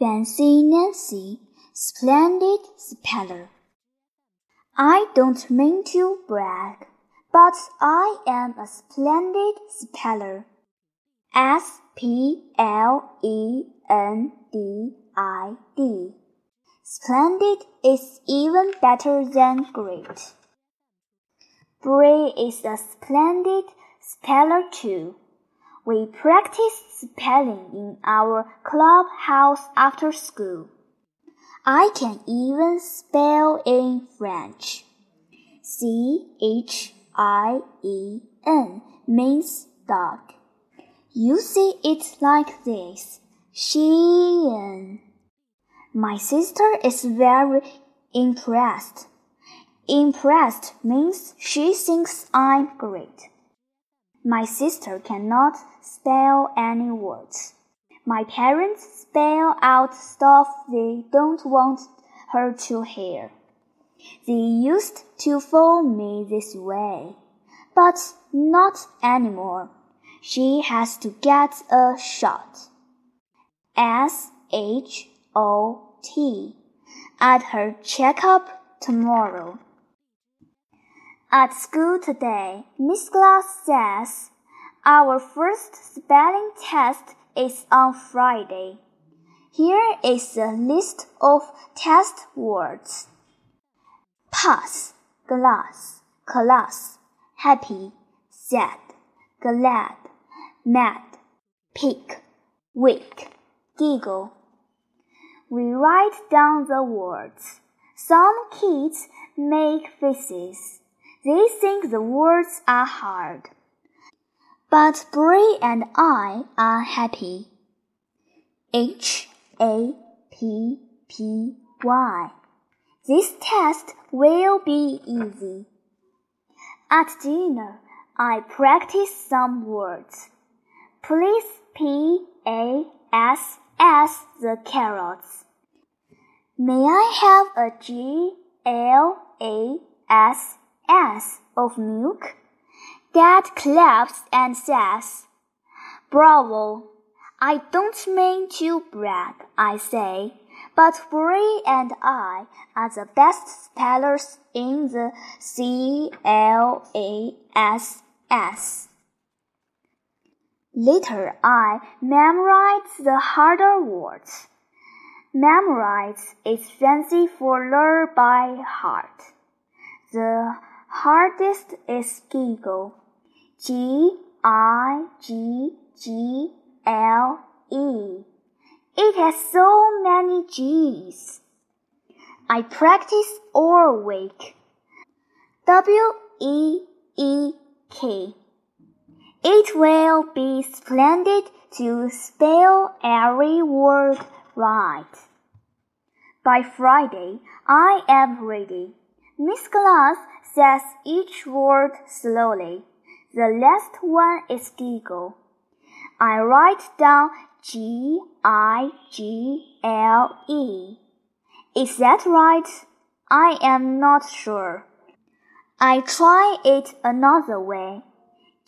Fancy Nancy, splendid speller. I don't mean to brag, but I am a splendid speller. S P L E N D I D. Splendid is even better than great. Bree is a splendid speller too. We practice spelling in our clubhouse after school. I can even spell in French. C H I E N means dog. You see it like this. Chien. My sister is very impressed. Impressed means she thinks I'm great. My sister cannot spell any words. My parents spell out stuff they don't want her to hear. They used to phone me this way, but not anymore. She has to get a shot. S H O T at her checkup tomorrow. At school today, Miss Glass says our first spelling test is on Friday. Here is a list of test words. Pass, glass, class, happy, sad, glad, mad, pick, weak, giggle. We write down the words. Some kids make faces. They think the words are hard. But Bree and I are happy. H A P P Y. This test will be easy. At dinner, I practice some words. Please P A S S the carrots. May I have a G L A S S of milk? Dad claps and says, Bravo! I don't mean to brag, I say, but Bree and I are the best spellers in the C L A S S. Later, I memorize the harder words. Memorize is fancy for learn by heart. The hardest is giggle. G I G G L E. It has so many G's. I practice all week. W E E K. It will be splendid to spell every word right. By Friday, I am ready. Miss Glass says each word slowly. The last one is giggle. I write down G I G L E. Is that right? I am not sure. I try it another way.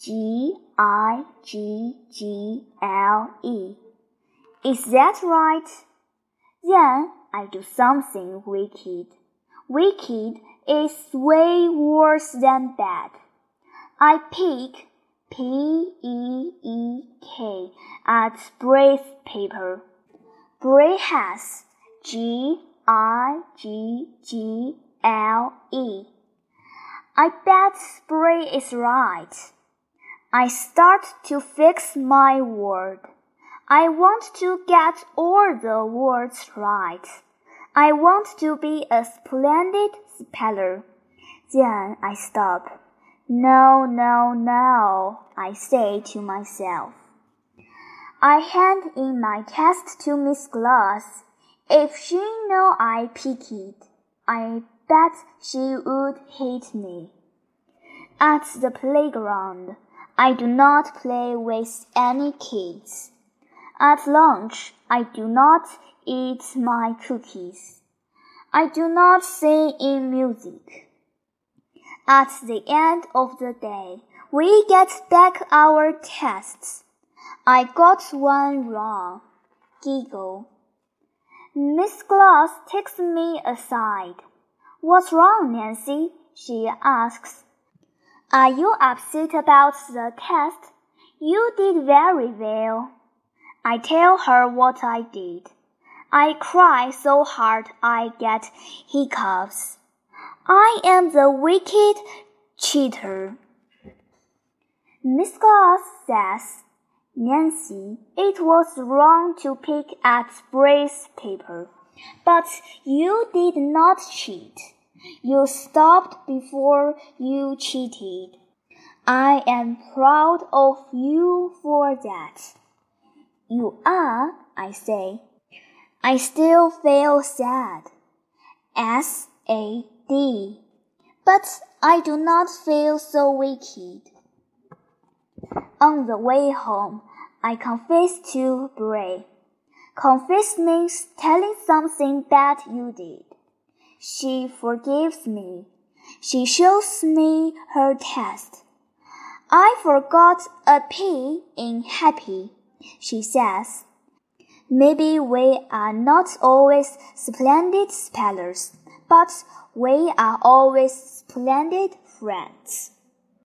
G I G G L E. Is that right? Then I do something wicked. Wicked is way worse than bad. I peek, P E E K at Bree's paper. Bree has G I G G L E. I bet Bree is right. I start to fix my word. I want to get all the words right. I want to be a splendid speller. Then I stop. No, no, no, I say to myself. I hand in my test to Miss Glass. If she know I pick it, I bet she would hate me. At the playground, I do not play with any kids. At lunch, I do not eat my cookies. I do not sing in music. At the end of the day, we get back our tests. I got one wrong. Giggle. Miss Glass takes me aside. What's wrong, Nancy? she asks. Are you upset about the test? You did very well. I tell her what I did. I cry so hard I get hiccups. I am the wicked cheater. Miss Glass says, Nancy, it was wrong to pick at Bree's paper, but you did not cheat. You stopped before you cheated. I am proud of you for that. You are, I say. I still feel sad. S A D. But I do not feel so wicked. On the way home, I confess to Bree. Confess means telling something bad you did. She forgives me. She shows me her test. I forgot a P in happy, she says. Maybe we are not always splendid spellers, but we are always splendid friends.